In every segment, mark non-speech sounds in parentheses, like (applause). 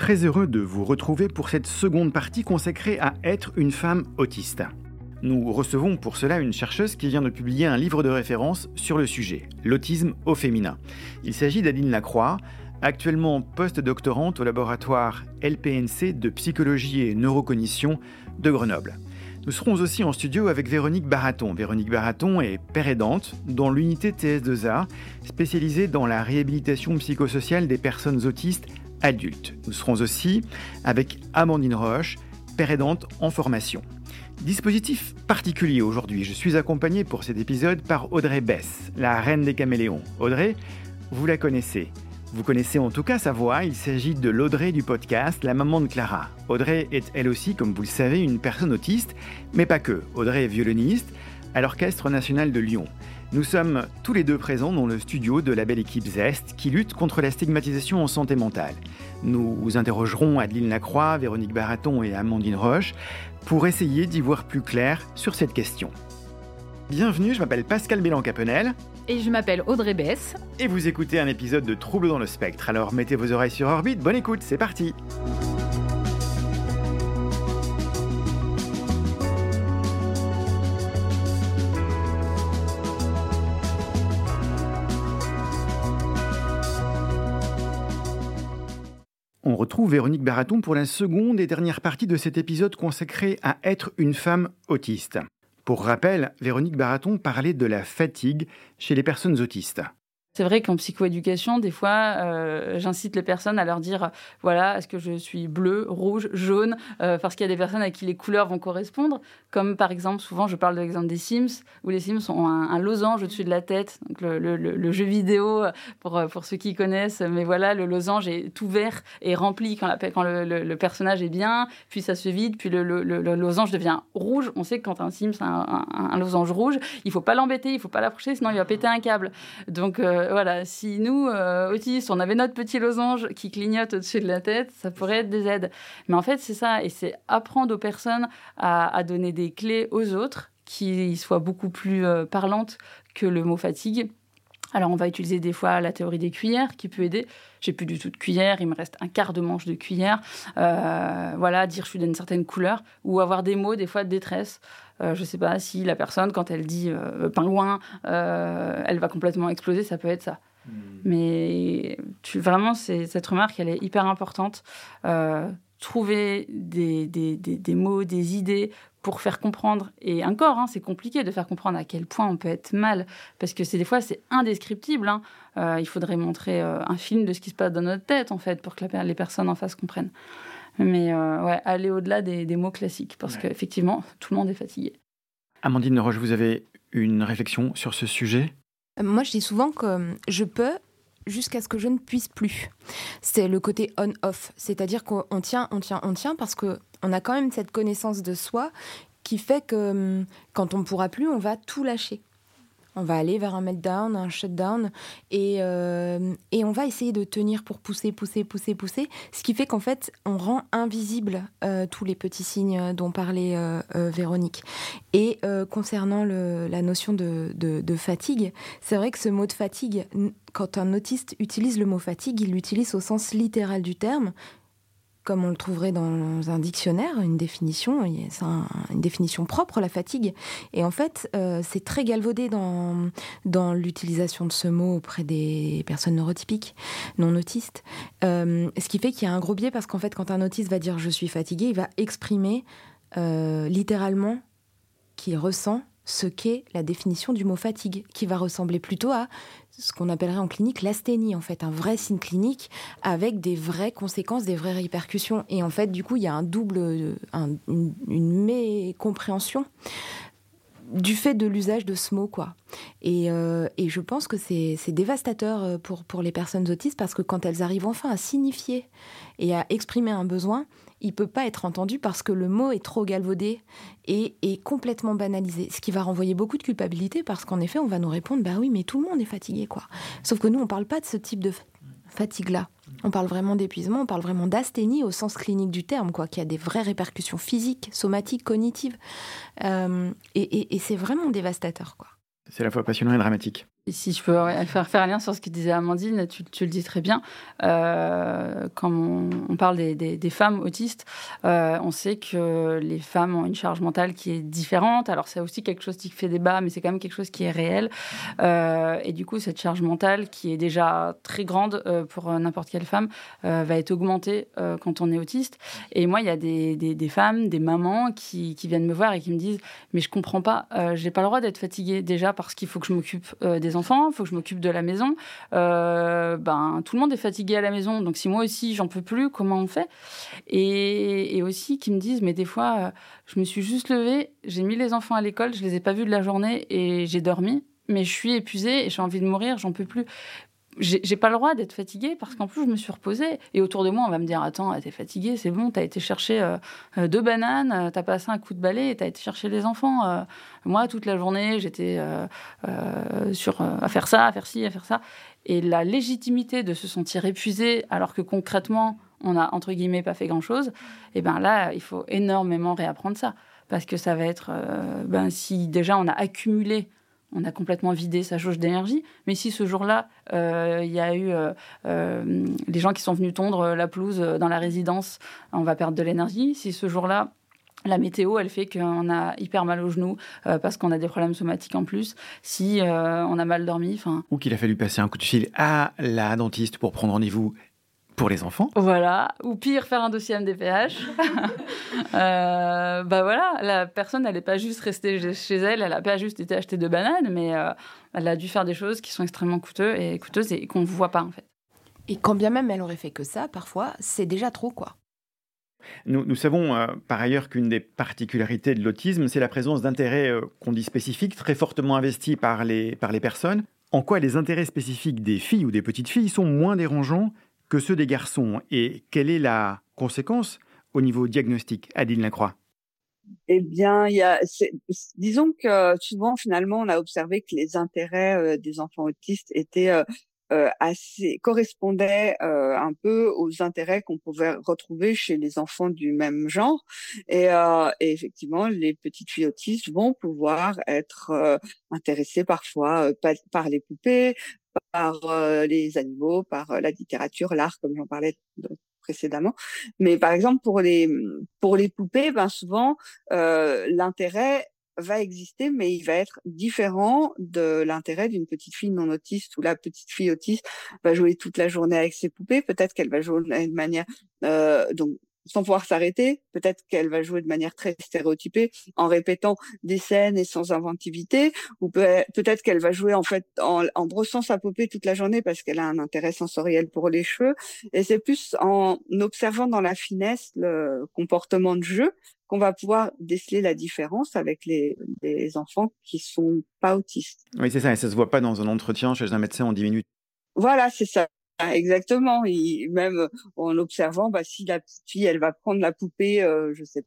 très heureux de vous retrouver pour cette seconde partie consacrée à être une femme autiste. Nous recevons pour cela une chercheuse qui vient de publier un livre de référence sur le sujet, l'autisme au féminin. Il s'agit d'Adeline Lacroix, actuellement post-doctorante au laboratoire LPNC de psychologie et neurocognition de Grenoble. Nous serons aussi en studio avec Véronique Baraton. Véronique Baraton est père aidante dans l'unité TS2A, spécialisée dans la réhabilitation psychosociale des personnes autistes adultes. Nous serons aussi avec Amandine Roche, père aidante en formation. Dispositif particulier aujourd'hui, je suis accompagné pour cet épisode par Audrey Bess, la reine des caméléons. Audrey, vous la connaissez. Vous connaissez en tout cas sa voix, il s'agit de l'Audrey du podcast La maman de Clara. Audrey est elle aussi, comme vous le savez, une personne autiste, mais pas que. Audrey est violoniste à l'Orchestre national de Lyon. Nous sommes tous les deux présents dans le studio de la belle équipe Zest qui lutte contre la stigmatisation en santé mentale. Nous interrogerons Adeline Lacroix, Véronique Baraton et Amandine Roche pour essayer d'y voir plus clair sur cette question. Bienvenue, je m'appelle Pascal Bélan-Capenel. Et je m'appelle Audrey Bess. Et vous écoutez un épisode de Trouble dans le spectre. Alors mettez vos oreilles sur orbite, bonne écoute, c'est parti! Retrouve Véronique Baraton pour la seconde et dernière partie de cet épisode consacré à être une femme autiste. Pour rappel, Véronique Baraton parlait de la fatigue chez les personnes autistes. C'est vrai qu'en psychoéducation, des fois, euh, j'incite les personnes à leur dire, voilà, est-ce que je suis bleu, rouge, jaune, euh, parce qu'il y a des personnes à qui les couleurs vont correspondre. Comme par exemple, souvent, je parle de l'exemple des Sims, où les Sims ont un, losange au-dessus de la tête, donc le, jeu vidéo pour, pour ceux qui connaissent. Mais voilà, le losange est tout vert et rempli quand, la, quand le, personnage est bien, puis ça se vide, puis le, losange devient rouge. On sait que quand un Sims a un, losange rouge, il faut pas l'embêter, il faut pas l'approcher, sinon il va péter un câble. Donc euh, voilà, si nous, euh, autistes, on avait notre petit losange qui clignote au-dessus de la tête, ça pourrait être des aides. Mais en fait, c'est ça, et c'est apprendre aux personnes à, donner des clés aux autres qui soient beaucoup plus euh, parlantes que le mot fatigue. Alors, on va utiliser des fois la théorie des cuillères qui peut aider. J'ai plus du tout de cuillère, il me reste un quart de manche de cuillère. Euh, voilà, dire je suis d'une certaine couleur ou avoir des mots des fois de détresse. Euh, je ne sais pas si la personne, quand elle dit euh, pingouin, euh, elle va complètement exploser, ça peut être ça. Hmm. Mais tu, vraiment, cette remarque, elle est hyper importante. trouver des, des, des, mots, des idées pour faire comprendre. Et encore, hein, c'est compliqué de faire comprendre à quel point on peut être mal, parce que c'est des fois, c'est indescriptible. Hein. il faudrait montrer un film de ce qui se passe dans notre tête, en fait, pour que les personnes en face comprennent. Mais euh, ouais, aller au-delà des, mots classiques, parce qu'effectivement, tout le monde est fatigué. Amandine Roche, vous avez une réflexion sur ce sujet? Euh, Moi, je dis souvent que je peux jusqu'à ce que je ne puisse plus. C'est le côté on-off, c'est-à-dire qu'on tient, on tient, on tient, parce qu'on a quand même cette connaissance de soi qui fait que hum, quand on ne pourra plus, on va tout lâcher on va aller vers un meltdown, un shutdown, et, euh, et on va essayer de tenir pour pousser, pousser, pousser, pousser, ce qui fait qu'en fait, on rend invisible euh, tous les petits signes dont parlait euh, Véronique. Et concernant la notion de fatigue, c'est vrai que ce mot de fatigue, quand un autiste utilise le mot fatigue, il l'utilise au sens littéral du terme, comme on le trouverait dans un dictionnaire, une définition, c'est une définition propre, la fatigue. Et en fait, euh, c'est très galvaudé dans, l'utilisation de ce mot auprès des personnes neurotypiques, non autistes. Euh, ce qui fait qu'il y a un gros biais parce qu'en fait, quand un autiste va dire je suis fatigué, il va exprimer euh, littéralement qu'il ressent ce qu'est la définition du mot fatigue, qui va ressembler plutôt à ce qu'on appellerait en clinique l'asthénie, en fait, un vrai signe clinique avec des vraies conséquences, des vraies répercussions. Et en fait, du coup, il y a un double, une, mécompréhension du fait de l'usage de ce mot, quoi. Et, euh, et je pense que c'est dévastateur euh, pour, pour les personnes autistes parce que quand elles arrivent enfin à signifier et à exprimer un besoin, il peut pas être entendu parce que le mot est trop galvaudé et est complètement banalisé. Ce qui va renvoyer beaucoup de culpabilité parce qu'en effet, on va nous répondre bah oui, mais tout le monde est fatigué, quoi. Sauf que nous, on parle pas de ce type de fatigue-là. On parle vraiment d'épuisement, on parle vraiment d'asthénie au sens clinique du terme, quoi, qui a des vraies répercussions physiques, somatiques, cognitives. Euh, et, et c'est vraiment dévastateur, quoi. C'est à la fois passionnant et dramatique. si je peux faire, faire un lien sur ce que disait Amandine, tu, le dis très bien. Euh, quand on, parle des, femmes autistes, euh, on sait que les femmes ont une charge mentale qui est différente. Alors, c'est aussi quelque chose qui fait débat, mais c'est quand même quelque chose qui est réel. Euh, et du coup, cette charge mentale, qui est déjà très grande pour n'importe quelle femme, va être augmentée quand on est autiste. Et moi, il y a des, femmes, des mamans qui, qui, viennent me voir et qui me disent Mais je comprends pas, j'ai pas le droit d'être fatiguée déjà parce qu'il faut que je m'occupe des enfants, il faut que je m'occupe de la maison. Euh, ben, tout le monde est fatigué à la maison, donc si moi aussi j'en peux plus, comment on fait? Et, aussi qui me disent, mais des fois, euh, je me suis juste levée, j'ai mis les enfants à l'école, je les ai pas vus de la journée et j'ai dormi mais je suis épuisée et j'ai envie de mourir, j'en peux plus j'ai pas le droit d'être fatiguée parce qu'en plus je me suis reposée. Et autour de moi on va me dire attends t'es fatiguée c'est bon t'as été chercher euh, euh, deux bananes euh, t'as passé un coup de balai t'as été chercher les enfants. Moi toute la journée j'étais sur à faire ça à faire ci à faire ça. Et la légitimité de se sentir épuisée alors que concrètement on a entre guillemets pas fait grand chose et eh ben là il faut énormément réapprendre ça. Parce que ça va être ben si déjà on a accumulé on a complètement vidé sa jauge d'énergie. Mais si ce jour-là, euh, il y a eu euh, euh, les gens qui sont venus tondre la pelouse dans la résidence, on va perdre de l'énergie. Si ce jour-là, la météo, elle fait qu'on a hyper mal aux genoux parce qu'on a des problèmes somatiques en plus. Si on a mal dormi. Ou qu'il a fallu passer un coup de fil à la dentiste pour prendre rendez-vous pour les enfants. Voilà, ou pire, faire un dossier MDPH. (laughs) euh, bah voilà, la personne, elle n'est pas juste restée chez elle, elle n'a pas juste été acheter de bananes, mais euh, elle a dû faire des choses qui sont extrêmement coûteuses et, coûteuses et qu'on ne voit pas en fait. Et quand bien même elle aurait fait que ça, parfois, c'est déjà trop quoi. Nous, nous savons euh, par ailleurs qu'une des particularités de l'autisme, c'est la présence d'intérêts euh, qu'on dit spécifiques, très fortement investis par les, par les personnes. En quoi les intérêts spécifiques des filles ou des petites filles sont moins dérangeants que ceux des garçons. Et quelle est la conséquence au niveau diagnostic, Adine Lacroix? Eh bien, disons que souvent, finalement, on a observé que les intérêts euh, des enfants autistes étaient euh, euh, assez correspondaient un peu aux intérêts qu'on pouvait retrouver chez les enfants du même genre. Et effectivement, les petites filles autistes vont pouvoir être intéressées parfois par les poupées, par euh, les animaux, par la littérature, l'art, comme j'en parlais précédemment. Mais par exemple, pour les, pour les poupées, ben souvent, euh, l'intérêt va exister, mais il va être différent de l'intérêt d'une petite fille non autiste où la petite fille autiste va jouer toute la journée avec ses poupées. Peut-être qu'elle va jouer de manière euh, donc sans pouvoir s'arrêter. Peut-être qu'elle va jouer de manière très stéréotypée en répétant des scènes et sans inventivité, ou peut-être qu'elle va jouer en fait en, en, brossant sa poupée toute la journée parce qu'elle a un intérêt sensoriel pour les cheveux. Et c'est plus en observant dans la finesse le comportement de jeu qu'on va pouvoir déceler la différence avec les, les enfants qui sont pas autistes. Oui, c'est ça, et ça se voit pas dans un entretien chez un médecin en 10 minutes. Voilà, c'est ça. Ah, exactement. Et même en observant, bah, si la petite fille, elle va prendre la poupée, euh, je sais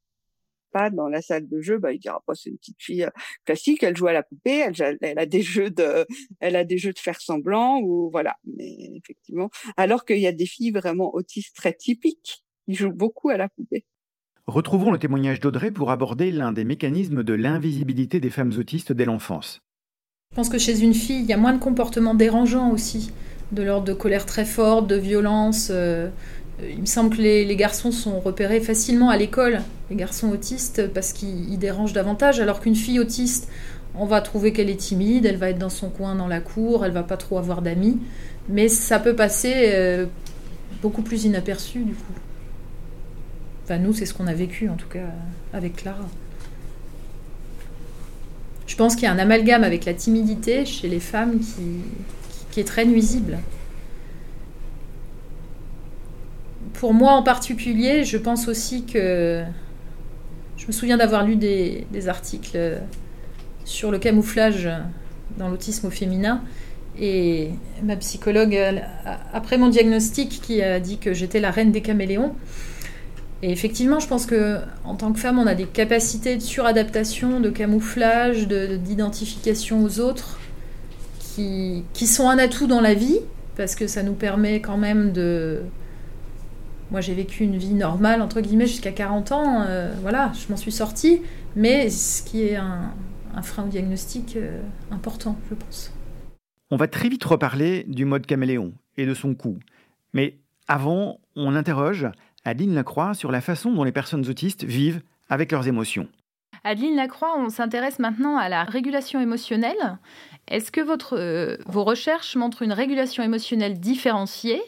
pas, dans la salle de jeu, bah, il dira pas, c'est une petite fille euh, classique, elle joue à la poupée, elle, elle, a des jeux de, elle a des jeux de faire semblant ou voilà. Mais effectivement, alors qu'il y a des filles vraiment autistes très typiques, qui jouent beaucoup à la poupée. Retrouvons le témoignage d'Audrey pour aborder l'un des mécanismes de l'invisibilité des femmes autistes dès l'enfance. Je pense que chez une fille, il y a moins de comportements dérangeants aussi de l'ordre de colère très forte, de violence. Euh, il me semble que les, garçons sont repérés facilement à l'école, les garçons autistes, parce qu'ils dérangent davantage, alors qu'une fille autiste, on va trouver qu'elle est timide, elle va être dans son coin dans la cour, elle va pas trop avoir d'amis, mais ça peut passer euh, beaucoup plus inaperçu du coup. Enfin, nous, c'est ce qu'on a vécu en tout cas avec Clara. Je pense qu'il y a un amalgame avec la timidité chez les femmes qui, qui est très nuisible. Pour moi en particulier, je pense aussi que je me souviens d'avoir lu des, articles sur le camouflage dans l'autisme au féminin. Et ma psychologue, après mon diagnostic, qui a dit que j'étais la reine des caméléons. Et effectivement, je pense que en tant que femme, on a des capacités de suradaptation, de camouflage, d'identification aux autres qui, sont un atout dans la vie, parce que ça nous permet quand même de... Moi, j'ai vécu une vie normale, entre guillemets, jusqu'à 40 ans. Euh, voilà, je m'en suis sortie. Mais ce qui est un, frein au diagnostic euh, important, je pense. On va très vite reparler du mode caméléon et de son coût. Mais avant, on interroge Adeline Lacroix sur la façon dont les personnes autistes vivent avec leurs émotions. Adeline Lacroix, on s'intéresse maintenant à la régulation émotionnelle. Est-ce que euh, vos recherches montrent une régulation émotionnelle différenciée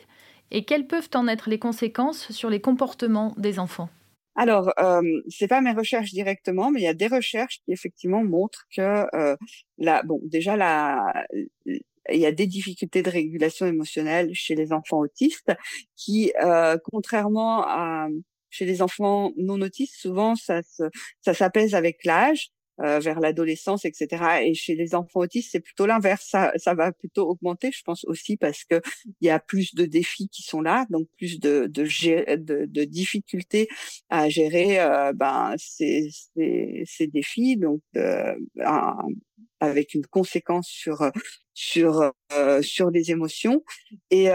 et quelles peuvent en être les conséquences sur les comportements des enfants? Alors, euh, c'est pas mes recherches directement, mais il y a des recherches qui effectivement montrent que euh, bon, déjà la, il y a des difficultés de régulation émotionnelle chez les enfants autistes qui, euh, contrairement à chez les enfants non autistes, souvent ça ça s'apaise avec l'âge euh, vers l'adolescence, etc. Et chez les enfants autistes, c'est plutôt l'inverse. Ça, ça va plutôt augmenter, je pense aussi parce que il y a plus de défis qui sont là, donc plus de de, de, de difficultés à gérer euh, ben ces, ces, ces, défis, donc euh, avec une conséquence sur sur euh, sur les émotions et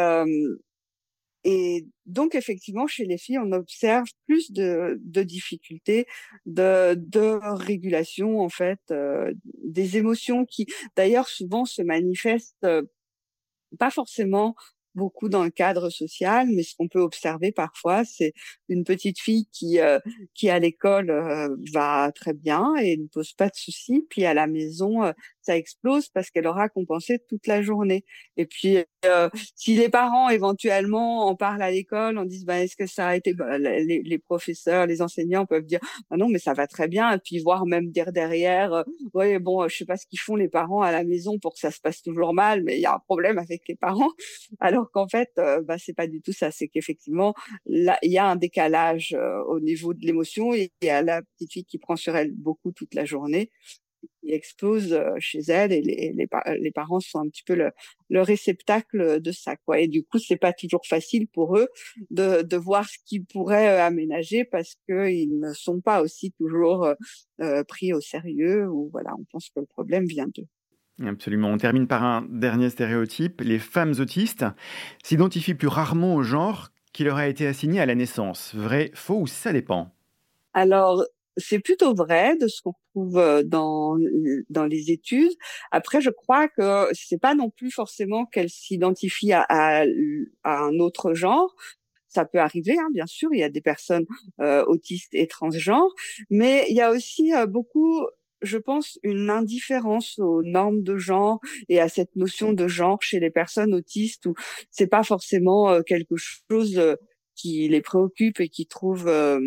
et donc, effectivement, chez les filles, on observe plus de, de difficultés de, de régulation, en fait, euh, des émotions qui, d'ailleurs, souvent se manifestent euh, pas forcément beaucoup dans le cadre social, mais ce qu'on peut observer parfois, c'est une petite fille qui euh, qui à l'école va très bien et ne pose pas de soucis, puis à la maison ça explose parce qu'elle aura compensé toute la journée. Et puis, euh, si les parents éventuellement en parlent à l'école, on disent, bah, est-ce que ça a été, bah, les, les, professeurs, les enseignants peuvent dire, bah non, mais ça va très bien, et puis voir même dire derrière, euh, ouais, bon, je sais pas ce qu'ils font les parents à la maison pour que ça se passe toujours mal, mais il y a un problème avec les parents, (laughs) alors qu'en fait, euh, bah, c'est pas du tout ça, c'est qu'effectivement, là, il y a un décalage euh, au niveau de l'émotion, et il y a la petite fille qui prend sur elle beaucoup toute la journée, qui explose euh, chez elle et les, les, les, parents sont un petit peu le, le, réceptacle de ça quoi et du coup c'est pas toujours facile pour eux de, de voir ce qu'ils pourraient euh, aménager parce que ils ne sont pas aussi toujours euh, pris au sérieux ou voilà on pense que le problème vient d'eux Absolument. On termine par un dernier stéréotype. Les femmes autistes s'identifient plus rarement au genre qui leur a été assigné à la naissance. Vrai, faux ou ça dépend? Alors, c'est plutôt vrai de ce qu'on trouve dans dans les études. Après, je crois que c'est pas non plus forcément qu'elle s'identifie à, à, un autre genre. Ça peut arriver, hein, bien sûr. Il y a des personnes euh, autistes et transgenres, mais il y a aussi euh, beaucoup je pense, une indifférence aux normes de genre et à cette notion de genre chez les personnes autistes où c'est pas forcément quelque chose qui les préoccupent et qui trouvent euh,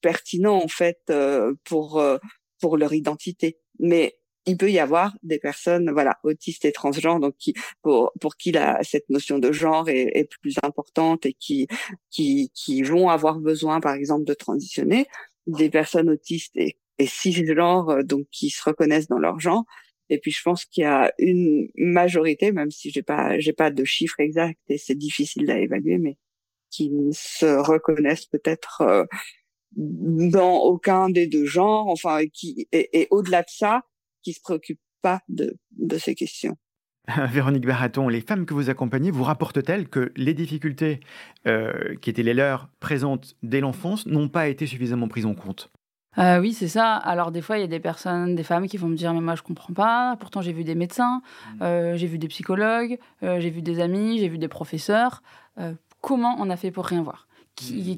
pertinent en fait euh, pour euh, pour leur identité. Mais il peut y avoir des personnes voilà autistes et transgenres donc qui pour pour qui la cette notion de genre est, est plus importante et qui qui qui vont avoir besoin par exemple de transitionner des personnes autistes et et cisgenres donc qui se reconnaissent dans leur genre et puis je pense qu'il y a une majorité même si j'ai pas j'ai pas de chiffres exacts et c'est difficile à évaluer mais qui ne se reconnaissent peut-être euh, dans aucun des deux genres, enfin, et qui et, au-delà de ça, qui se préoccupent pas de, de ces questions. (laughs) Véronique Baraton, les femmes que vous accompagnez vous rapportent-elles que les difficultés euh, qui étaient les leurs présentes dès l'enfance n'ont pas été suffisamment prises en compte? Euh, oui, c'est ça. Alors des fois, il y a des personnes, des femmes qui vont me dire mais moi je comprends pas. Pourtant j'ai vu des médecins, mmh. j'ai vu des psychologues, j'ai vu des amis, j'ai vu des professeurs comment on a fait pour rien voir mmh.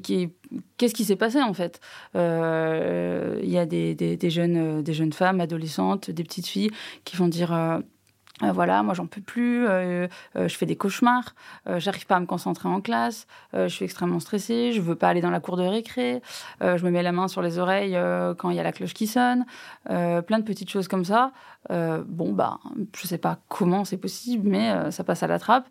Qu'est-ce qui s'est passé en fait? Euh, Il y a des, jeunes, euh, des jeunes femmes, adolescentes, des petites filles qui vont dire euh, voilà, moi j'en peux plus, je fais des cauchemars, j'arrive pas à me concentrer en classe, je suis extrêmement stressée, je veux pas aller dans la cour de récré, je me mets la main sur les oreilles quand il y a la cloche qui sonne, plein de petites choses comme ça. bon, bah, je sais pas comment c'est possible, mais ça passe à la trappe.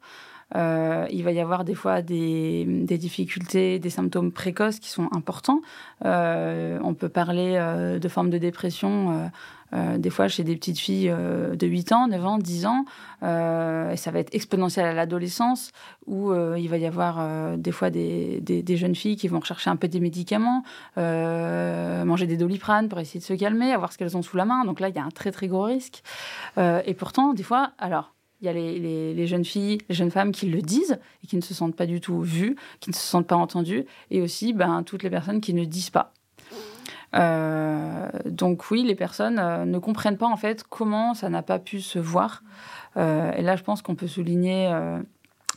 Euh, il va y avoir des fois des, difficultés, des symptômes précoces qui sont importants. Euh, on peut parler euh, de formes de dépression. des fois chez des petites filles de 8 ans, 9 ans, 10 ans, et ça va être exponentiel à l'adolescence, où il va y avoir des fois des, des, jeunes filles qui vont rechercher un peu des médicaments, manger des doliprane pour essayer de se calmer, avoir ce qu'elles ont sous la main. Donc là, il y a un très très gros risque. et pourtant, des fois, alors, il y a les, jeunes filles, les jeunes femmes qui le disent et qui ne se sentent pas du tout vues, qui ne se sentent pas entendues, et aussi ben, toutes les personnes qui ne disent pas. donc oui, les personnes ne comprennent pas en fait comment ça n'a pas pu se voir. et là, je pense qu'on peut souligner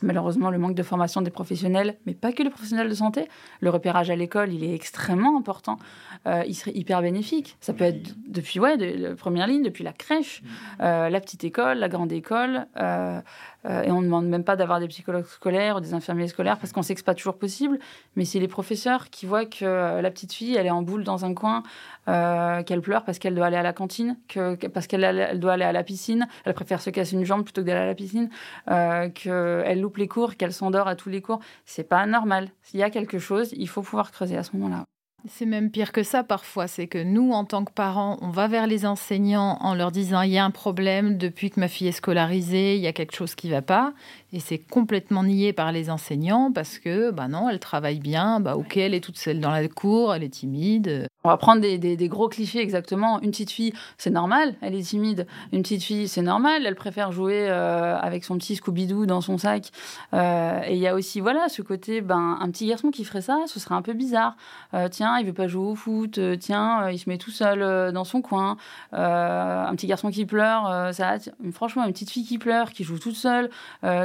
malheureusement le manque de formation des professionnels, mais pas que les professionnels de santé. Le repérage à l'école, il est extrêmement important. Euh, il serait hyper bénéfique. Ça peut être depuis ouais, de, première ligne, depuis la crèche, mmh. euh, la petite école, la grande école. Euh, et on ne demande même pas d'avoir des psychologues scolaires ou des infirmiers scolaires parce qu'on sait que c'est pas toujours possible. Mais c'est les professeurs qui voient que la petite fille, elle est en boule dans un coin, qu'elle pleure parce qu'elle doit aller à la cantine, que, parce qu'elle doit aller à la piscine, elle préfère se casser une jambe plutôt que d'aller à la piscine, qu'elle loupe les cours, qu'elle s'endort à tous les cours. C'est pas normal. S'il y a quelque chose, il faut pouvoir creuser à ce moment-là. C'est même pire que ça parfois, c'est que nous, en tant que parents, on va vers les enseignants en leur disant il y a un problème depuis que ma fille est scolarisée, il y a quelque chose qui ne va pas, et c'est complètement nié par les enseignants parce que, bah non, elle travaille bien, bah ok, elle est toute seule dans la cour, elle est timide. On va prendre des, gros clichés exactement. Une petite fille, c'est normal, elle est timide. Une petite fille, c'est normal, elle préfère jouer euh, avec son petit Scooby-Doo dans son sac. Euh, et il y a aussi, voilà, ce côté, ben, un petit garçon qui ferait ça, ce serait un peu bizarre. Euh, tiens, il veut pas jouer au foot, tiens, il se met tout seul dans son coin. un petit garçon qui pleure, ça, franchement, une petite fille qui pleure, qui joue toute seule,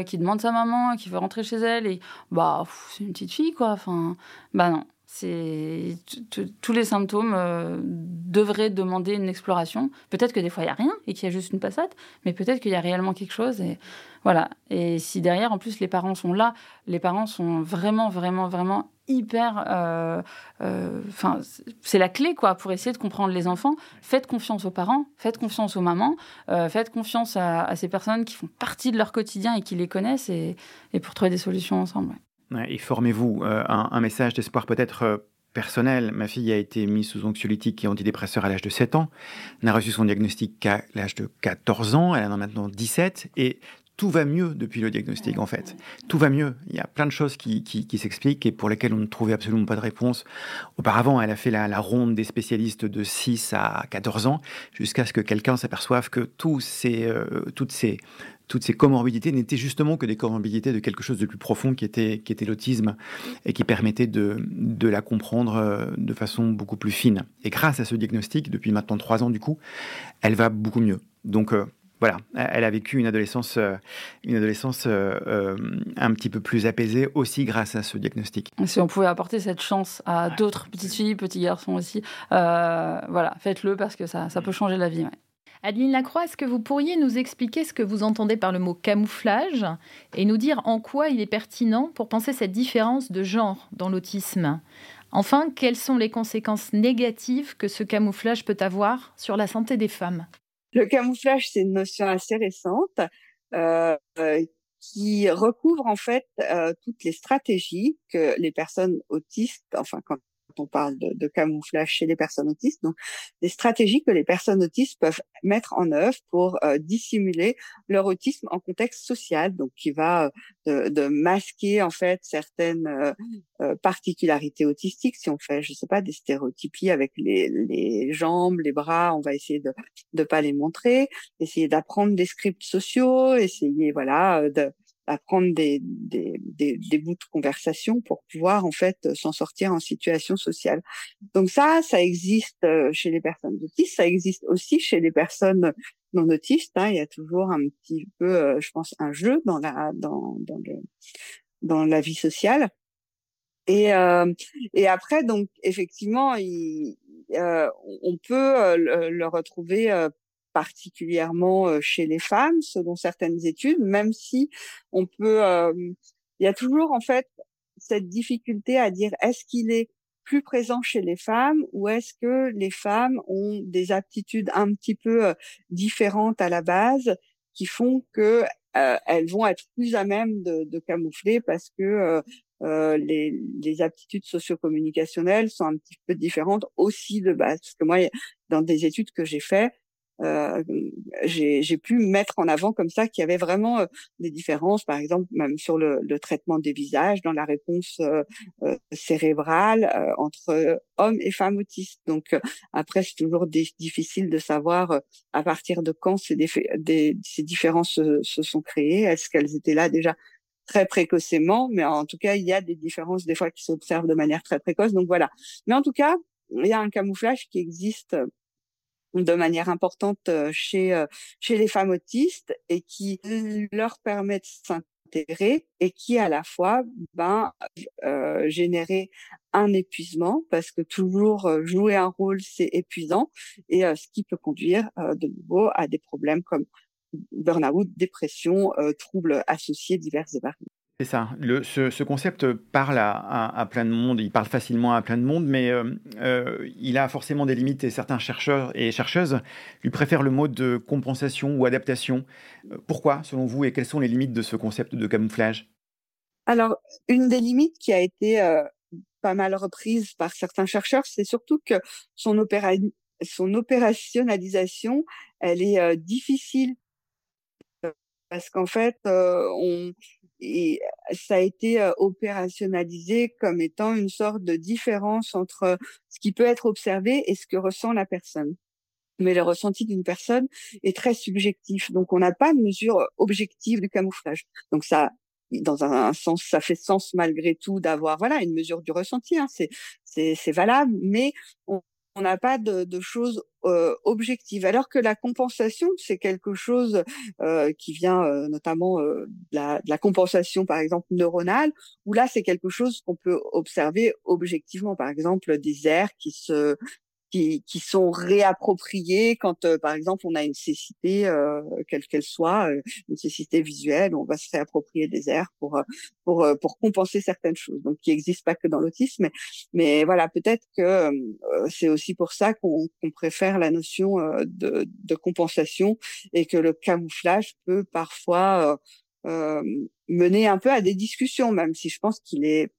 qui demande sa maman, qui veut rentrer chez elle, et bah, c'est une petite fille, quoi. Enfin, bah non. Tous les symptômes euh, devraient demander une exploration. Peut-être que des fois il y a rien et qu'il y a juste une passade, mais peut-être qu'il y a réellement quelque chose. Et voilà. Et si derrière, en plus, les parents sont là, les parents sont vraiment, vraiment, vraiment hyper. Euh, euh, enfin, c'est la clé quoi pour essayer de comprendre les enfants. Faites confiance aux parents, faites confiance aux mamans, faites confiance à, ces personnes qui font partie de leur quotidien et qui les connaissent et, pour trouver des solutions ensemble et formez-vous. Euh, un, message d'espoir peut-être euh, personnel. Ma fille a été mise sous anxiolytique et antidépresseur à l'âge de 7 ans, n'a reçu son diagnostic qu'à l'âge de 14 ans, elle en a maintenant 17, et tout va mieux depuis le diagnostic, en fait. Tout va mieux. Il y a plein de choses qui, s'expliquent et pour lesquelles on ne trouvait absolument pas de réponse. Auparavant, elle a fait la, ronde des spécialistes de 6 à 14 ans, jusqu'à ce que quelqu'un s'aperçoive que tous ces, euh, toutes ces toutes ces comorbidités n'étaient justement que des comorbidités de quelque chose de plus profond qui était, qui était l'autisme et qui permettait de, de la comprendre euh, de façon beaucoup plus fine. Et grâce à ce diagnostic, depuis maintenant trois ans du coup, elle va beaucoup mieux. Donc euh, voilà, elle a vécu une adolescence, euh, une adolescence un petit peu plus apaisée aussi grâce à ce diagnostic. Si on pouvait apporter cette chance à d'autres petites filles, petits garçons aussi, voilà, faites-le parce que ça, ça peut changer la vie. Adeline Lacroix, est-ce que vous pourriez nous expliquer ce que vous entendez par le mot camouflage et nous dire en quoi il est pertinent pour penser cette différence de genre dans l'autisme? Enfin, quelles sont les conséquences négatives que ce camouflage peut avoir sur la santé des femmes? Le camouflage, c'est une notion assez récente euh, qui recouvre en fait euh, toutes les stratégies que les personnes autistes, enfin quand on parle de, camouflage chez les personnes autistes, donc des stratégies que les personnes autistes peuvent mettre en œuvre pour euh, dissimuler leur autisme en contexte social, donc qui va euh, de, masquer en fait certaines euh, particularités autistiques. Si on fait, je sais pas, des stéréotypies avec les, les jambes, les bras, on va essayer de ne pas les montrer, essayer d'apprendre des scripts sociaux, essayer voilà de apprendre des, des, des, des, bouts de conversation pour pouvoir en fait s'en sortir en situation sociale. Donc ça, ça existe euh, chez les personnes autistes, ça existe aussi chez les personnes non autistes. Hein. Il y a toujours un petit peu, euh, je pense, un jeu dans la dans dans, le, dans la vie sociale. Et euh, et après donc effectivement, il, euh, on peut le, le retrouver particulièrement euh, chez les femmes, selon certaines études, même si on peut, euh, il y a toujours en fait cette difficulté à dire est-ce qu'il est plus présent chez les femmes ou est-ce que les femmes ont des aptitudes un petit peu euh, différentes à la base qui font que elles vont être plus à même de, de camoufler parce que euh, les, les, aptitudes socio-communicationnelles sont un petit peu différentes aussi de base. Parce que moi, dans des études que j'ai faites, euh, j'ai pu mettre en avant comme ça qu'il y avait vraiment euh, des différences, par exemple même sur le, le traitement des visages, dans la réponse euh, euh cérébrale entre hommes et femmes autistes. Donc après, c'est toujours difficile de savoir à partir de quand ces, des, ces différences se sont créées. Est-ce qu'elles étaient là déjà très précocement, mais en tout cas, il y a des différences des fois qui s'observent de manière très précoce. Donc voilà. Mais en tout cas, il y a un camouflage qui existe de manière importante chez chez les femmes autistes et qui leur permet de s'intégrer et qui à la fois ben euh, générer un épuisement parce que toujours jouer un rôle c'est épuisant et ce qui peut conduire de nouveau à des problèmes comme burn-out, dépression, troubles associés divers et. C'est ça. Ce, concept parle à, plein de monde, il parle facilement à plein de monde, mais euh, euh, il a forcément des limites et certains chercheurs et chercheuses lui préfèrent le mot de compensation ou adaptation. Euh, pourquoi, selon vous, et quelles sont les limites de ce concept de camouflage? Alors, une des limites qui a été pas mal reprise par certains chercheurs, c'est surtout que son opérationnalisation, elle est difficile parce qu'en fait, on et ça a été opérationnalisé comme étant une sorte de différence entre ce qui peut être observé et ce que ressent la personne. Mais le ressenti d'une personne est très subjectif, donc on n'a pas de mesure objective du camouflage. Donc ça, dans un, sens, ça fait sens malgré tout d'avoir voilà une mesure du ressenti, hein, c'est c'est valable, mais on, on n'a pas de, de choses euh, objectives. Alors que la compensation, c'est quelque chose qui vient notamment de la, de, la, compensation, par exemple, neuronale, où là, c'est quelque chose qu'on peut observer objectivement. Par exemple, des airs qui se qui, qui sont réappropriés quand, euh, par exemple, on a une cécité, euh, quelle qu'elle soit, euh, une cécité visuelle, on va se réapproprier des airs pour pour pour compenser certaines choses. Donc, qui n'existent pas que dans l'autisme, mais, mais voilà, peut-être que c'est aussi pour ça qu'on qu'on préfère la notion de, de compensation et que le camouflage peut parfois mener un peu à des discussions, même si je pense qu'il est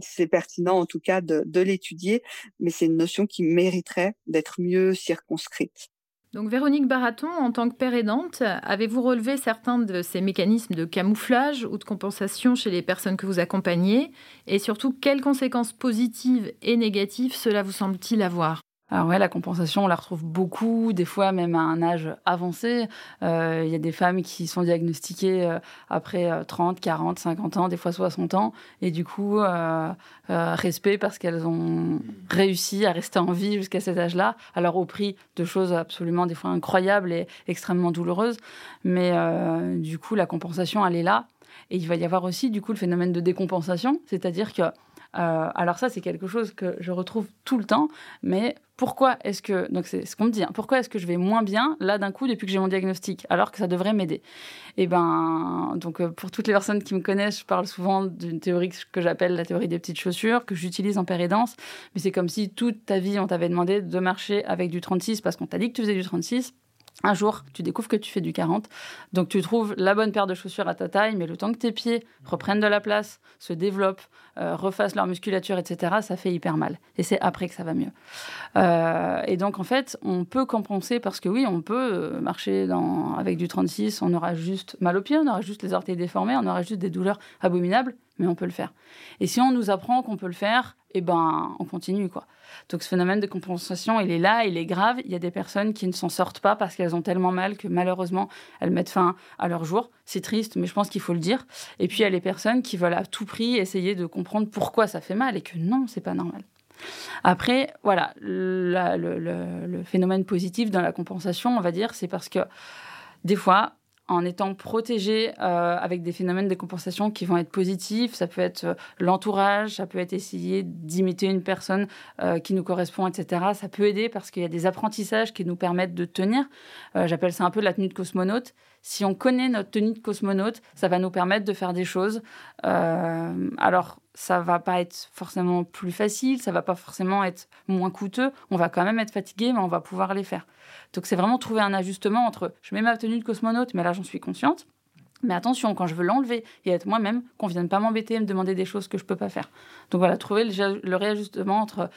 c'est pertinent en tout cas de, l'étudier, mais c'est une notion qui mériterait d'être mieux circonscrite. Donc Véronique Baraton, en tant que père aidante, avez-vous relevé certains de ces mécanismes de camouflage ou de compensation chez les personnes que vous accompagnez? Et surtout, quelles conséquences positives et négatives cela vous semble-t-il avoir? Alors ouais, la compensation, on la retrouve beaucoup, des fois même à un âge avancé. Euh, il y a des femmes qui sont diagnostiquées euh, après 30, 40, 50 ans, des fois 60 ans, et du coup, euh, respect parce qu'elles ont réussi à rester en vie jusqu'à cet âge-là, alors au prix de choses absolument des fois incroyables et extrêmement douloureuses. Mais du coup, la compensation, elle est là. Et il va y avoir aussi du coup le phénomène de décompensation, c'est-à-dire que euh, alors ça, c'est quelque chose que je retrouve tout le temps. Mais pourquoi est-ce que, donc c'est ce qu'on me dit, hein, pourquoi est-ce que je vais moins bien là d'un coup depuis que j'ai mon diagnostic, alors que ça devrait m'aider? Et eh ben, donc euh, pour toutes les personnes qui me connaissent, je parle souvent d'une théorie que j'appelle la théorie des petites chaussures, que j'utilise en pérédance. Mais c'est comme si toute ta vie, on t'avait demandé de marcher avec du 36 parce qu'on t'a dit que tu faisais du 36 un jour, tu découvres que tu fais du 40, donc tu trouves la bonne paire de chaussures à ta taille, mais le temps que tes pieds reprennent de la place, se développent, euh, refassent leur musculature, etc., ça fait hyper mal. Et c'est après que ça va mieux. Euh, et donc, en fait, on peut compenser parce que oui, on peut euh, marcher avec du 36, on aura juste mal aux pieds, on aura juste les orteils déformés, on aura juste des douleurs abominables, mais on peut le faire. Et si on nous apprend qu'on peut le faire, eh ben, on continue, quoi. Donc, ce phénomène de compensation, il est là, il est grave. Il y a des personnes qui ne s'en sortent pas parce qu'elles ont tellement mal que malheureusement, elles mettent fin à leur jour. C'est triste, mais je pense qu'il faut le dire. Et puis, il y a les personnes qui veulent à tout prix essayer de comprendre pourquoi ça fait mal et que non, c'est pas normal. Après, voilà, le, le phénomène positif dans la compensation, on va dire, c'est parce que des fois, en étant protégé euh, avec des phénomènes de compensation qui vont être positifs. Ça peut être euh, l'entourage, ça peut être essayer d'imiter une personne euh, qui nous correspond, etc. Ça peut aider parce qu'il y a des apprentissages qui nous permettent de tenir. J'appelle ça un peu la tenue de cosmonaute. Si on connaît notre tenue de cosmonaute, ça va nous permettre de faire des choses. alors, ça va pas être forcément plus facile, ça va pas forcément être moins coûteux. On va quand même être fatigué, mais on va pouvoir les faire. Donc c'est vraiment trouver un ajustement entre je mets ma tenue de cosmonaute, mais là j'en suis consciente. Mais attention, quand je veux l'enlever et être moi-même, qu'on vienne pas m'embêter et me demander des choses que je peux pas faire. Donc voilà, trouver le, réajustement entre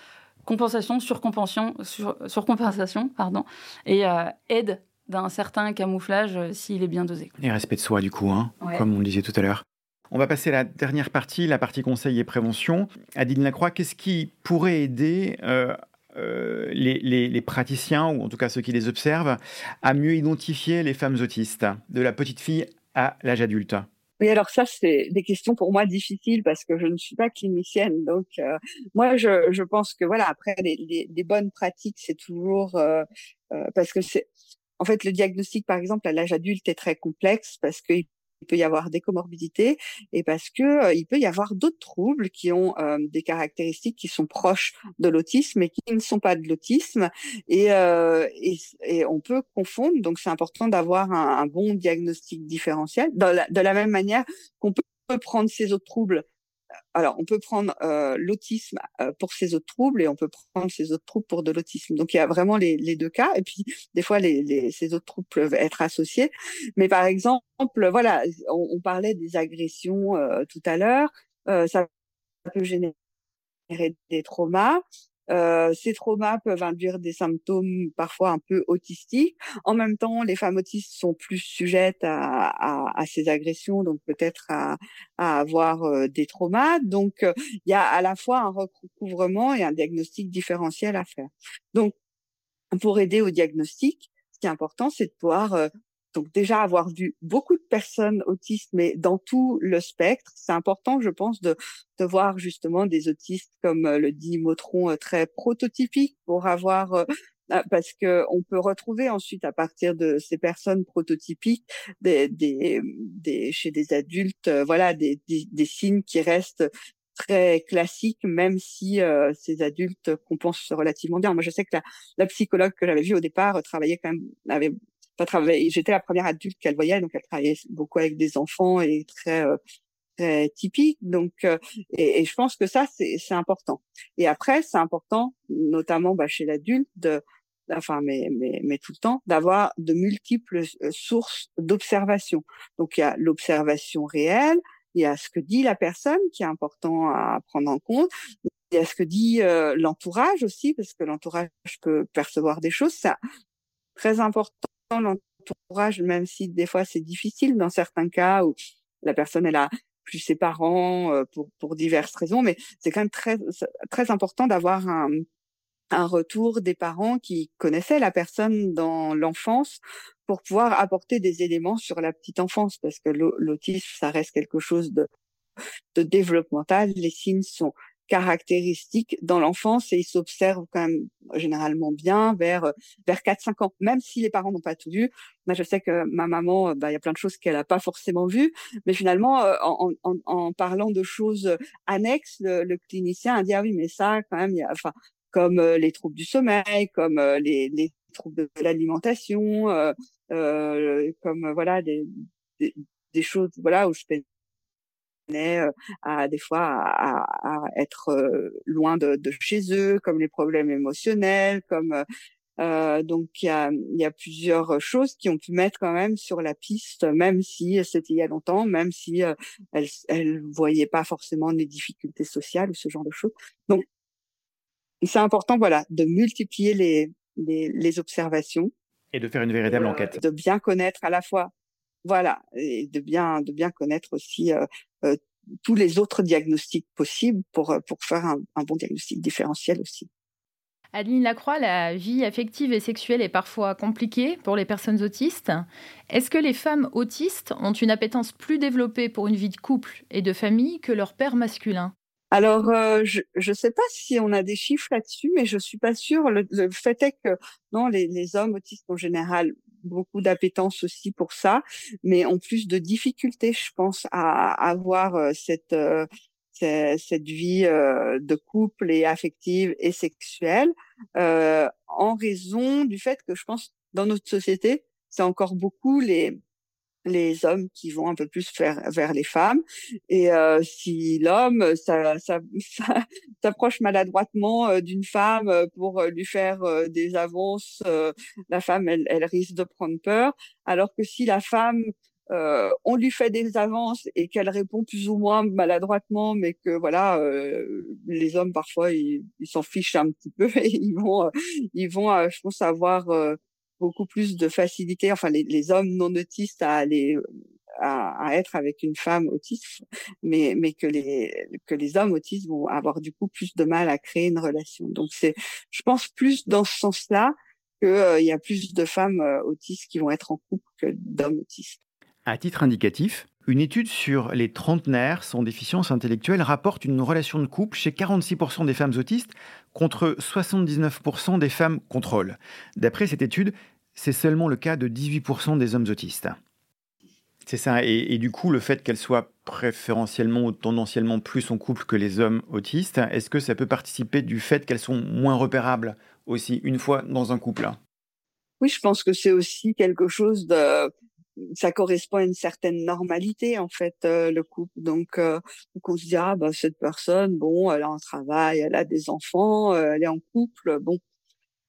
compensation, surcompensation, sur, surcompensation pardon, et euh, aide d'un certain camouflage euh, s'il est bien dosé. Et respect de soi, du coup, hein, comme on le disait tout à l'heure. On va passer à la dernière partie, la partie conseil et prévention. Adine Lacroix, qu'est-ce qui pourrait aider euh, euh, les, praticiens, ou en tout cas ceux qui les observent, à mieux identifier les femmes autistes, de la petite fille à l'âge adulte? Oui, alors ça, c'est des questions pour moi difficiles parce que je ne suis pas clinicienne. Donc, euh, moi, je, je, pense que voilà, après, les, les, bonnes pratiques, c'est toujours euh, euh, parce que c'est, en fait, le diagnostic, par exemple, à l'âge adulte est très complexe parce qu'il il peut y avoir des comorbidités et parce que euh, il peut y avoir d'autres troubles qui ont euh, des caractéristiques qui sont proches de l'autisme et qui ne sont pas de l'autisme. Et, euh, et, on peut confondre donc c'est important d'avoir un, un, bon diagnostic différentiel. De la même manière qu'on peut prendre ces autres troubles alors, on peut prendre l'autisme pour ces autres troubles et on peut prendre ces autres troubles pour de l'autisme. Donc, il y a vraiment les, deux cas. Et puis, des fois, ces autres troubles peuvent être associés. Mais par exemple, voilà, on, parlait des agressions tout à l'heure. ça peut générer des traumas. Euh, ces traumas peuvent induire des symptômes parfois un peu autistiques. En même temps, les femmes autistes sont plus sujettes à, à, à ces agressions, donc peut-être à, à, avoir des traumas. Donc, il y a à la fois un recouvrement et un diagnostic différentiel à faire. Donc, pour aider au diagnostic, ce qui est important, c'est de pouvoir donc déjà avoir vu beaucoup de personnes autistes, mais dans tout le spectre, c'est important, je pense, de, de voir justement des autistes, comme euh, le dit Motron, euh, très prototypiques pour avoir euh, ah, parce que on peut retrouver ensuite à partir de ces personnes prototypiques des, des, des chez des adultes voilà des, des, des, signes qui restent très classiques même si ces adultes compensent relativement bien. Moi je sais que la, la psychologue que j'avais vue au départ travaillait quand même avait J'étais la première adulte qu'elle voyait, donc elle travaillait beaucoup avec des enfants et très euh, très typique. Donc, euh, et, je pense que ça c'est c'est important. Et après, c'est important, notamment bah, chez l'adulte, de enfin mais, mais, mais tout le temps, d'avoir de multiples euh, sources d'observation. Donc il y a l'observation réelle, il y a ce que dit la personne qui est important à prendre en compte, il y a ce que dit l'entourage aussi, parce que l'entourage peut percevoir des choses. C'est très important l'entourage, même si des fois c'est difficile dans certains cas où la personne elle a plus ses parents euh, pour pour diverses raisons, mais c'est quand même très très important d'avoir un un retour des parents qui connaissaient la personne dans l'enfance pour pouvoir apporter des éléments sur la petite enfance parce que l'autisme ça reste quelque chose de de développemental. Les signes sont caractéristiques dans l'enfance et ils s'observent quand même généralement bien vers vers 4-5 ans. Même si les parents n'ont pas tout vu moi je sais que ma maman bah il y a plein de choses qu'elle a pas forcément vues mais finalement euh, en, en, en, parlant de choses annexes le, le, clinicien a dit ah oui mais ça quand même y a enfin comme euh, les troubles du sommeil comme euh, les, les troubles de l'alimentation euh, comme voilà des, des, choses voilà où je euh, à des fois à, à être loin de, de, chez eux, comme les problèmes émotionnels, comme euh, donc il y a, y a plusieurs choses qui ont pu mettre quand même sur la piste, même si c'était il y a longtemps, même si euh, elle elle voyait pas forcément les difficultés sociales ou ce genre de choses. Donc c'est important, voilà, de multiplier les, les, les observations et de faire une véritable enquête, de bien connaître à la fois voilà, et de bien de bien connaître aussi tous les autres diagnostics possibles pour pour faire un, un bon diagnostic différentiel aussi. Adeline Lacroix, la vie affective et sexuelle est parfois compliquée pour les personnes autistes. Est-ce que les femmes autistes ont une appétence plus développée pour une vie de couple et de famille que leur père masculin? Alors, euh, je ne sais pas si on a des chiffres là-dessus, mais je suis pas sûre. Le, le fait est que non, les, les hommes autistes en général beaucoup d'appétence aussi pour ça, mais en plus de difficultés, je pense, à, avoir euh, cette euh, cette vie euh, de couple et affective et sexuelle, en raison du fait que je pense dans notre société, c'est encore beaucoup les les hommes qui vont un peu plus vers, vers les femmes. Et euh, si l'homme ça, ça, (laughs) ça, s'approche maladroitement euh, d'une femme euh, pour euh, lui faire des avances, la femme, elle, elle risque de prendre peur. Alors que si la femme, on lui fait des avances et qu'elle répond plus ou moins maladroitement, mais que voilà, les hommes parfois ils s'en fichent un petit peu et (laughs) ils vont, ils vont, je pense, avoir beaucoup plus de facilité, enfin les, hommes non autistes à aller à, à, être avec une femme autiste, mais mais que les que les hommes autistes vont avoir du coup plus de mal à créer une relation. Donc c'est, je pense plus dans ce sens-là que euh, y a plus de femmes euh, autistes qui vont être en couple que d'hommes autistes. À titre indicatif, Une étude sur les trentenaires sans déficience intellectuelle rapporte une relation de couple chez 46% des femmes autistes contre 79% des femmes contrôle. D'après cette étude, c'est seulement le cas de 18% des hommes autistes. C'est ça, et, du coup, le fait qu'elles soient préférentiellement ou tendanciellement plus en couple que les hommes autistes, est-ce que ça peut participer du fait qu'elles sont moins repérables aussi une fois dans un couple? Oui, je pense que c'est aussi quelque chose de ça correspond à une certaine normalité en fait euh, le couple. Donc euh, on se dit ah bah cette personne bon elle a un travail elle a des enfants euh, elle est en couple bon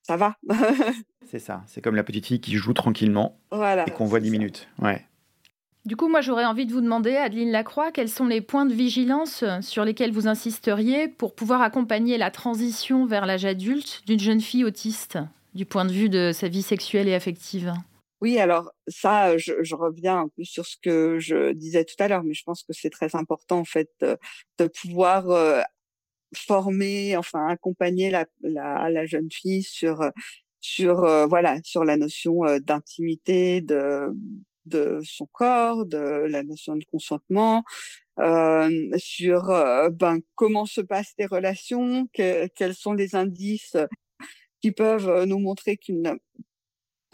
ça va. (laughs) C'est ça c'est comme la petite fille qui joue tranquillement et qu'on voit 10 minutes ouais. Du coup, moi, j'aurais envie de vous demander, Adeline Lacroix, quels sont les points de vigilance sur lesquels vous insisteriez pour pouvoir accompagner la transition vers l'âge adulte d'une jeune fille autiste, du point de vue de sa vie sexuelle et affective? Oui, alors ça, je, je, reviens un peu sur ce que je disais tout à l'heure, mais je pense que c'est très important en fait de, pouvoir euh, former, enfin accompagner la, la, la, jeune fille sur sur euh, voilà sur la notion euh, d'intimité de de son corps, de la notion de consentement, sur ben comment se passent les relations, quels sont les indices qui peuvent nous montrer qu'une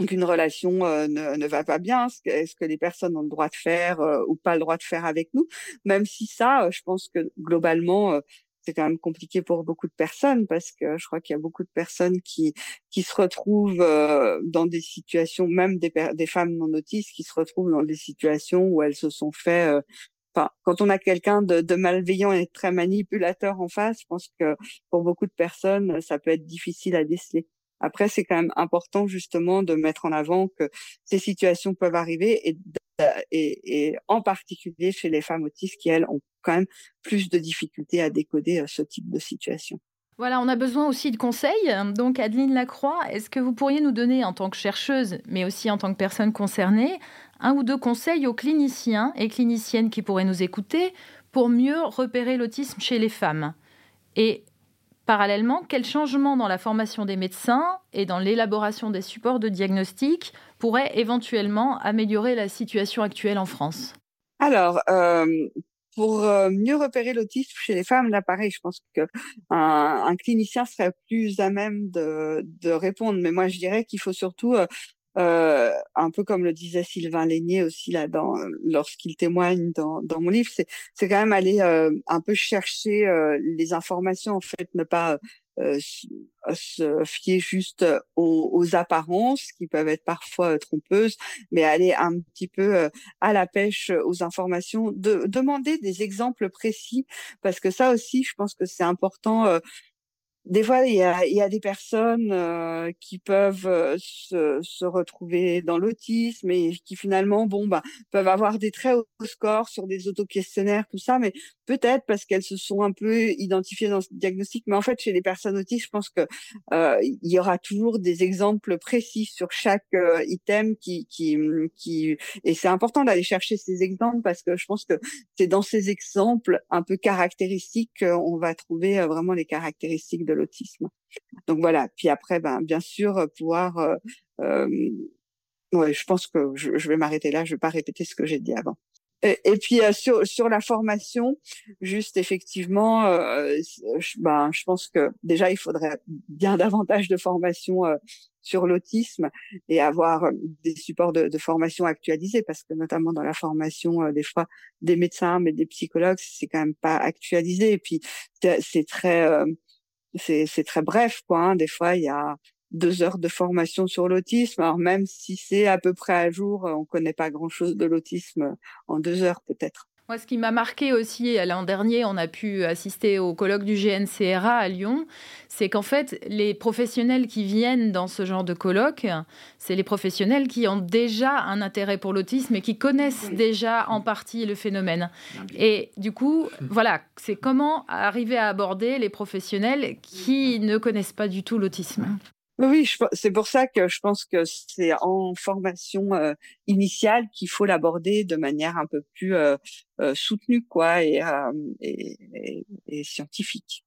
qu'une relation euh, ne, ne, va pas bien, est-ce que, les personnes ont le droit de faire euh, ou pas le droit de faire avec nous, même si ça, euh, je pense que globalement, c'est quand même compliqué pour beaucoup de personnes parce que je crois qu'il y a beaucoup de personnes qui qui se retrouvent dans des situations, même des, des femmes non autistes qui se retrouvent dans des situations où elles se sont fait Enfin, quand on a quelqu'un de, de, malveillant et très manipulateur en face, je pense que pour beaucoup de personnes, ça peut être difficile à déceler. Après, c'est quand même important justement de mettre en avant que ces situations peuvent arriver et, en particulier chez les femmes autistes qui, elles, ont quand même plus de difficultés à décoder euh, ce type de situation. Voilà, on a besoin aussi de conseils. Donc, Adeline Lacroix, est-ce que vous pourriez nous donner, en tant que chercheuse, mais aussi en tant que personne concernée, un ou deux conseils aux cliniciens et cliniciennes qui pourraient nous écouter pour mieux repérer l'autisme chez les femmes? Et Parallèlement, quels changements dans la formation des médecins et dans l'élaboration des supports de diagnostic pourraient éventuellement améliorer la situation actuelle en France? Alors, euh, pour euh, mieux repérer l'autisme chez les femmes, là, pareil, je pense qu'un un clinicien serait plus à même de, répondre. Mais moi, je dirais qu'il faut surtout euh, euh, un peu comme le disait Sylvain Lénier aussi là dans lorsqu'il témoigne dans, dans mon livre, c'est quand même aller euh, un peu chercher euh, les informations en fait, ne pas euh, se fier juste aux, aux, apparences qui peuvent être parfois trompeuses, mais aller un petit peu à la pêche aux informations, de, demander des exemples précis parce que ça aussi, je pense que c'est important des fois, il y a, y a des personnes euh, qui peuvent euh, se, se, retrouver dans l'autisme et qui finalement, bon, bah, peuvent avoir des très hauts scores sur des auto-questionnaires, tout ça, mais peut-être parce qu'elles se sont un peu identifiées dans ce diagnostic. Mais en fait, chez les personnes autistes, je pense que euh, il y aura toujours des exemples précis sur chaque euh, item qui, qui, qui, et c'est important d'aller chercher ces exemples parce que je pense que c'est dans ces exemples un peu caractéristiques qu'on va trouver vraiment les caractéristiques de l'autisme. Donc voilà. Puis après, ben bien sûr, euh, pouvoir. Euh, euh, ouais, je pense que je, je vais m'arrêter là. Je vais pas répéter ce que j'ai dit avant. Et, et puis euh, sur sur la formation, juste effectivement, euh, je, ben je pense que déjà il faudrait bien davantage de formation sur l'autisme et avoir des supports de, de, formation actualisés parce que notamment dans la formation des fois des médecins mais des psychologues c'est quand même pas actualisé et puis c'est très c'est très bref, quoi. Hein. Des fois, il y a deux heures de formation sur l'autisme. Alors même si c'est à peu près à jour, on connaît pas grand-chose de l'autisme en deux heures peut-être. Moi, ce qui m'a marqué aussi l'an dernier, on a pu assister au colloque du GNCRA à Lyon, c'est qu'en fait, les professionnels qui viennent dans ce genre de colloque, c'est les professionnels qui ont déjà un intérêt pour l'autisme et qui connaissent déjà en partie le phénomène. Et du coup, voilà, c'est comment arriver à aborder les professionnels qui ne connaissent pas du tout l'autisme. Oui, c'est pour ça que je pense que c'est en formation euh, initiale qu'il faut l'aborder de manière un peu plus euh, euh, soutenue quoi et, scientifique.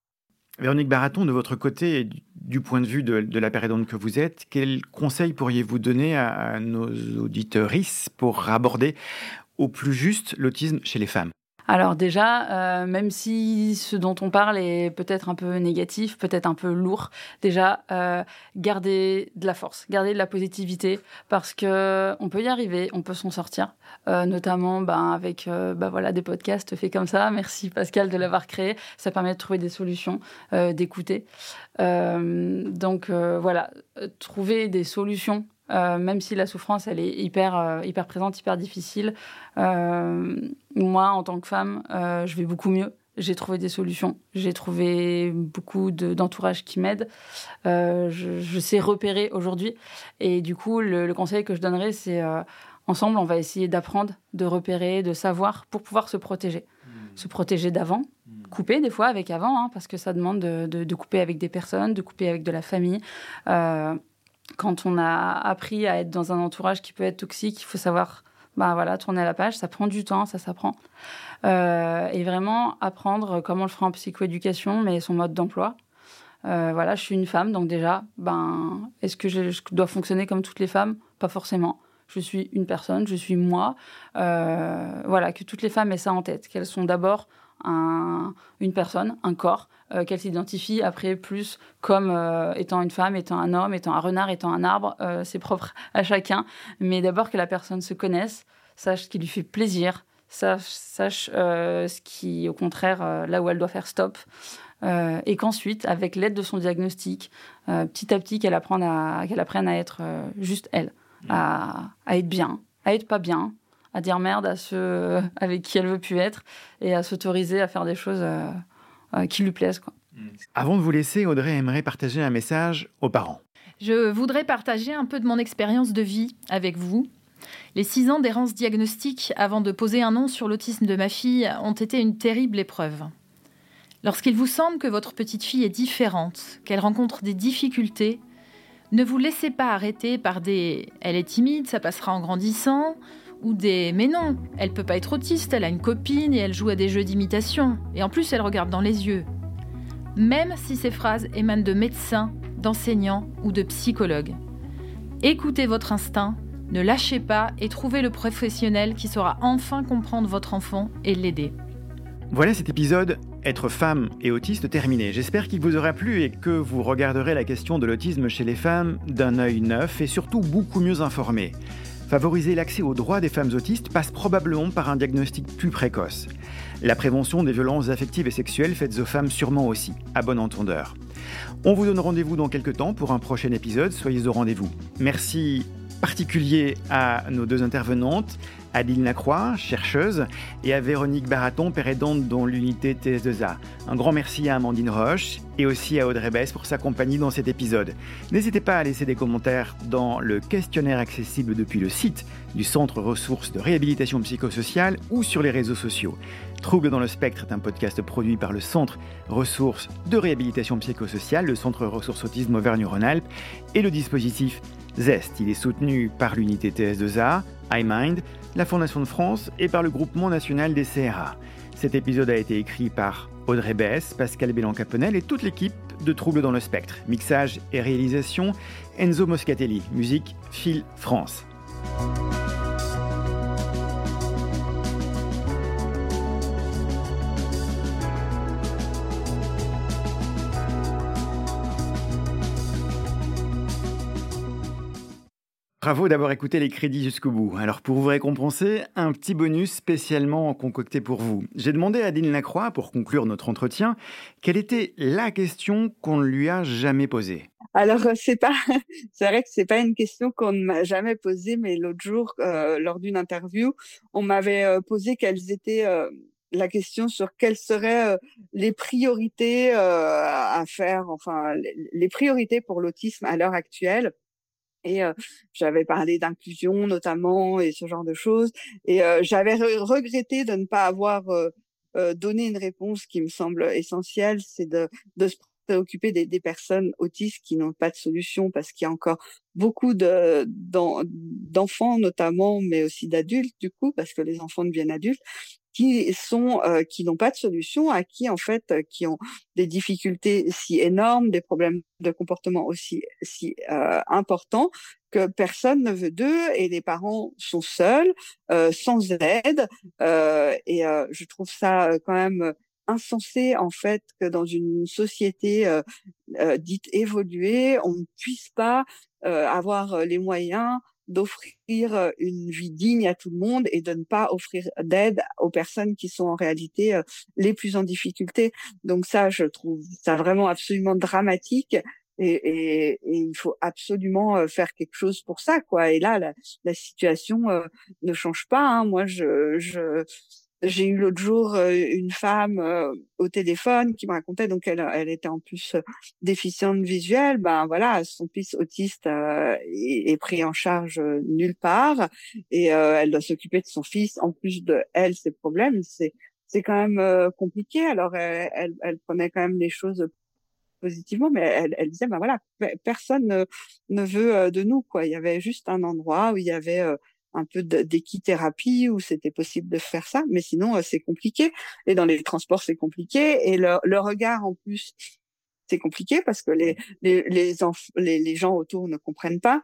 Véronique Baraton, de votre côté et du point de vue de, la période que vous êtes, quels conseils pourriez-vous donner à, nos auditorices pour aborder au plus juste l'autisme chez les femmes? Alors déjà, euh, même si ce dont on parle est peut-être un peu négatif, peut-être un peu lourd, déjà euh, garder de la force, garder de la positivité, parce que on peut y arriver, on peut s'en sortir, euh, notamment ben, avec ben, voilà des podcasts faits comme ça. Merci Pascal de l'avoir créé, ça permet de trouver des solutions, d'écouter. donc voilà, trouver des solutions euh, même si la souffrance, elle est hyper, euh, hyper présente, hyper difficile. Euh, moi, en tant que femme, je vais beaucoup mieux. J'ai trouvé des solutions. J'ai trouvé beaucoup d'entourage qui m'aide. Je, sais repérer aujourd'hui. Et du coup, le, conseil que je donnerais, c'est ensemble, on va essayer d'apprendre, de repérer, de savoir pour pouvoir se protéger. Mmh. Se protéger d'avant, mmh. couper des fois avec avant, hein, parce que ça demande de, de, couper avec des personnes, de couper avec de la famille quand on a appris à être dans un entourage qui peut être toxique, il faut savoir bah voilà, tourner la page. Ça prend du temps, ça s'apprend. Euh, et vraiment apprendre comment on le fera en psychoéducation, mais son mode d'emploi. Euh, voilà, je suis une femme, donc déjà, ben, est-ce que je, dois fonctionner comme toutes les femmes? Pas forcément. Je suis une personne, je suis moi. Euh, voilà, que toutes les femmes aient ça en tête, qu'elles sont d'abord une personne, un corps, euh, qu'elle s'identifie après plus comme euh, étant une femme, étant un homme, étant un renard, étant un arbre. Euh, c'est propre à chacun. Mais d'abord que la personne se connaisse, sache ce qui lui fait plaisir, sache, sache ce qui, au contraire, là où elle doit faire stop. et qu'ensuite, avec l'aide de son diagnostic, petit à petit, qu'elle apprenne à, qu'elle apprenne à être juste elle, mmh. à, à être bien, à être pas bien, à dire merde à ceux avec qui elle veut plus être et à s'autoriser à faire des choses euh, euh, qui lui plaisent. Quoi. Avant de vous laisser, Audrey aimerait partager un message aux parents. Je voudrais partager un peu de mon expérience de vie avec vous. Les six ans d'errance diagnostique avant de poser un nom sur l'autisme de ma fille ont été une terrible épreuve. Lorsqu'il vous semble que votre petite fille est différente, qu'elle rencontre des difficultés, ne vous laissez pas arrêter par des ⁇ elle est timide, ça passera en grandissant ⁇ ou des mais non, elle peut pas être autiste, elle a une copine et elle joue à des jeux d'imitation, et en plus elle regarde dans les yeux. Même si ces phrases émanent de médecins, d'enseignants ou de psychologues. Écoutez votre instinct, ne lâchez pas et trouvez le professionnel qui saura enfin comprendre votre enfant et l'aider. Voilà cet épisode Être femme et autiste terminé. J'espère qu'il vous aura plu et que vous regarderez la question de l'autisme chez les femmes d'un œil neuf et surtout beaucoup mieux informé. Favoriser l'accès aux droits des femmes autistes passe probablement par un diagnostic plus précoce. La prévention des violences affectives et sexuelles faites aux femmes sûrement aussi, à bon entendeur. On vous donne rendez-vous dans quelques temps pour un prochain épisode, soyez au rendez-vous. Merci particulier à nos deux intervenantes, Adine Lacroix, chercheuse, et à Véronique Baraton, pérédante dans l'unité TS2A. Un grand merci à Amandine Roche et aussi à Audrey Bess pour sa compagnie dans cet épisode. N'hésitez pas à laisser des commentaires dans le questionnaire accessible depuis le site du Centre Ressources de Réhabilitation Psychosociale ou sur les réseaux sociaux. Trouble dans le spectre est un podcast produit par le Centre Ressources de Réhabilitation Psychosociale, le Centre Ressources Autisme Auvergne-Rhône-Alpes et le dispositif ZEST. Il est soutenu par l'unité TS2A, iMind, la Fondation de France et par le Groupement national des CRA. Cet épisode a été écrit par Audrey Bess, Pascal Bélan-Capenel et toute l'équipe de Troubles dans le Spectre. Mixage et réalisation, Enzo Moscatelli. Musique, Phil France. Bravo d'avoir écouté les crédits jusqu'au bout. Alors pour vous récompenser, un petit bonus spécialement concocté pour vous. J'ai demandé à Adine Lacroix, pour conclure notre entretien, quelle était la question qu'on ne lui a jamais posée. Alors euh, c'est pas, (laughs) c'est vrai que c'est pas une question qu'on ne m'a jamais posée, mais l'autre jour, euh, lors d'une interview, on m'avait euh, posé quelles étaient la question sur quelles seraient les priorités à faire, enfin les priorités pour l'autisme à l'heure actuelle. Et j'avais parlé d'inclusion notamment et ce genre de choses. Et j'avais regretté de ne pas avoir donné une réponse qui me semble essentielle, c'est de, de se préoccuper des, des personnes autistes qui n'ont pas de solution parce qu'il y a encore beaucoup de d'enfants notamment, mais aussi d'adultes du coup parce que les enfants deviennent adultes qui sont qui n'ont pas de solution, à qui en fait qui ont des difficultés si énormes, des problèmes de comportement aussi si importants que personne ne veut d'eux et les parents sont seuls, sans aide. et je trouve ça quand même insensé en fait que dans une société euh, euh, dite évoluée, on ne puisse pas euh, avoir les moyens d'offrir une vie digne à tout le monde et de ne pas offrir d'aide aux personnes qui sont en réalité les plus en difficulté. Donc ça, je trouve ça vraiment absolument dramatique. Et, il faut absolument faire quelque chose pour ça, quoi. Et là, la, la situation ne change pas. Hein. Moi, je, je, j'ai eu l'autre jour euh, une femme euh, au téléphone qui me racontait donc elle, elle était en plus euh, déficiente visuelle. Ben voilà, son fils autiste est, pris en charge nulle part et elle doit s'occuper de son fils en plus de elle ses problèmes. C'est c'est quand même compliqué. Alors elle, elle, elle, prenait quand même les choses positivement, mais elle, elle disait ben voilà, personne ne, ne veut de nous quoi. Il y avait juste un endroit où il y avait un peu d'équithérapie où c'était possible de faire ça, mais sinon euh, c'est compliqué. Et dans les transports c'est compliqué et le, le, regard en plus c'est compliqué parce que les les les, les, les gens autour ne comprennent pas,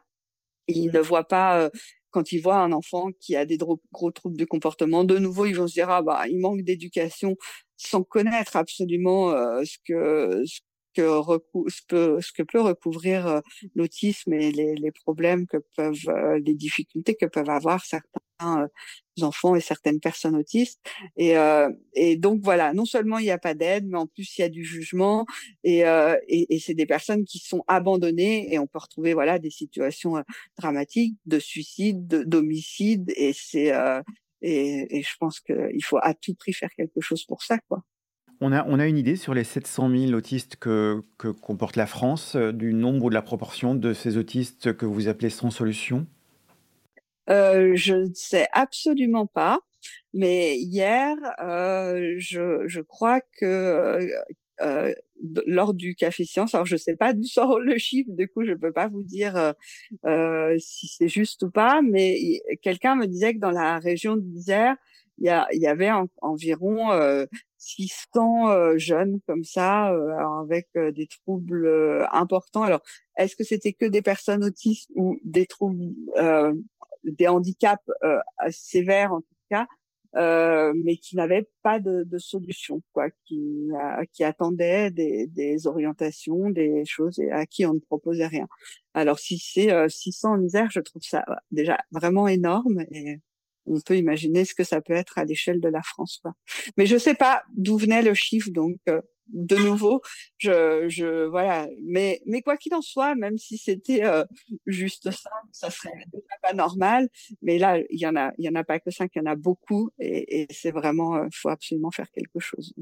ils ne voient pas. Euh, quand ils voient un enfant qui a des gros, troubles de comportement, de nouveau, ils vont se dire ah bah il manque d'éducation, sans connaître absolument euh, ce que ce que ce, peut, ce que peut recouvrir euh, l'autisme et les, les, problèmes que peuvent, euh, les difficultés que peuvent avoir certains euh, enfants et certaines personnes autistes. Et, et donc voilà, non seulement il n'y a pas d'aide, mais en plus il y a du jugement et, et, et c'est des personnes qui sont abandonnées et on peut retrouver voilà des situations dramatiques de suicide, d'homicide et c'est et, et je pense qu'il faut à tout prix faire quelque chose pour ça quoi. On a, une idée sur les 700 000 autistes que, comporte la France, euh, du nombre ou de la proportion de ces autistes que vous appelez sans solution? Euh, Je ne sais absolument pas. Mais hier, euh, je, crois que lors du café science, alors je ne sais pas d'où sort le chiffre, du coup je ne peux pas vous dire si c'est juste ou pas, mais quelqu'un me disait que dans la région d'Isère, il y avait environ 600 euh, jeunes comme ça, euh, avec euh, des troubles importants. Alors, est-ce que c'était que des personnes autistes ou des troubles, des handicaps sévères en tout cas, mais qui n'avaient pas de, de, solution, quoi, qui, qui attendaient des, des, orientations, des choses et à qui on ne proposait rien. Alors, si c'est 600 en misère, je trouve ça déjà vraiment énorme et on peut imaginer ce que ça peut être à l'échelle de la France. Quoi. Mais je sais pas d'où venait le chiffre, donc euh, de nouveau, je, je voilà. Mais mais quoi qu'il en soit, même si c'était euh, juste ça, ça serait pas normal. Mais là, il y en a, il y en a pas que cinq, il y en a beaucoup, et, et c'est vraiment, euh, faut absolument faire quelque chose.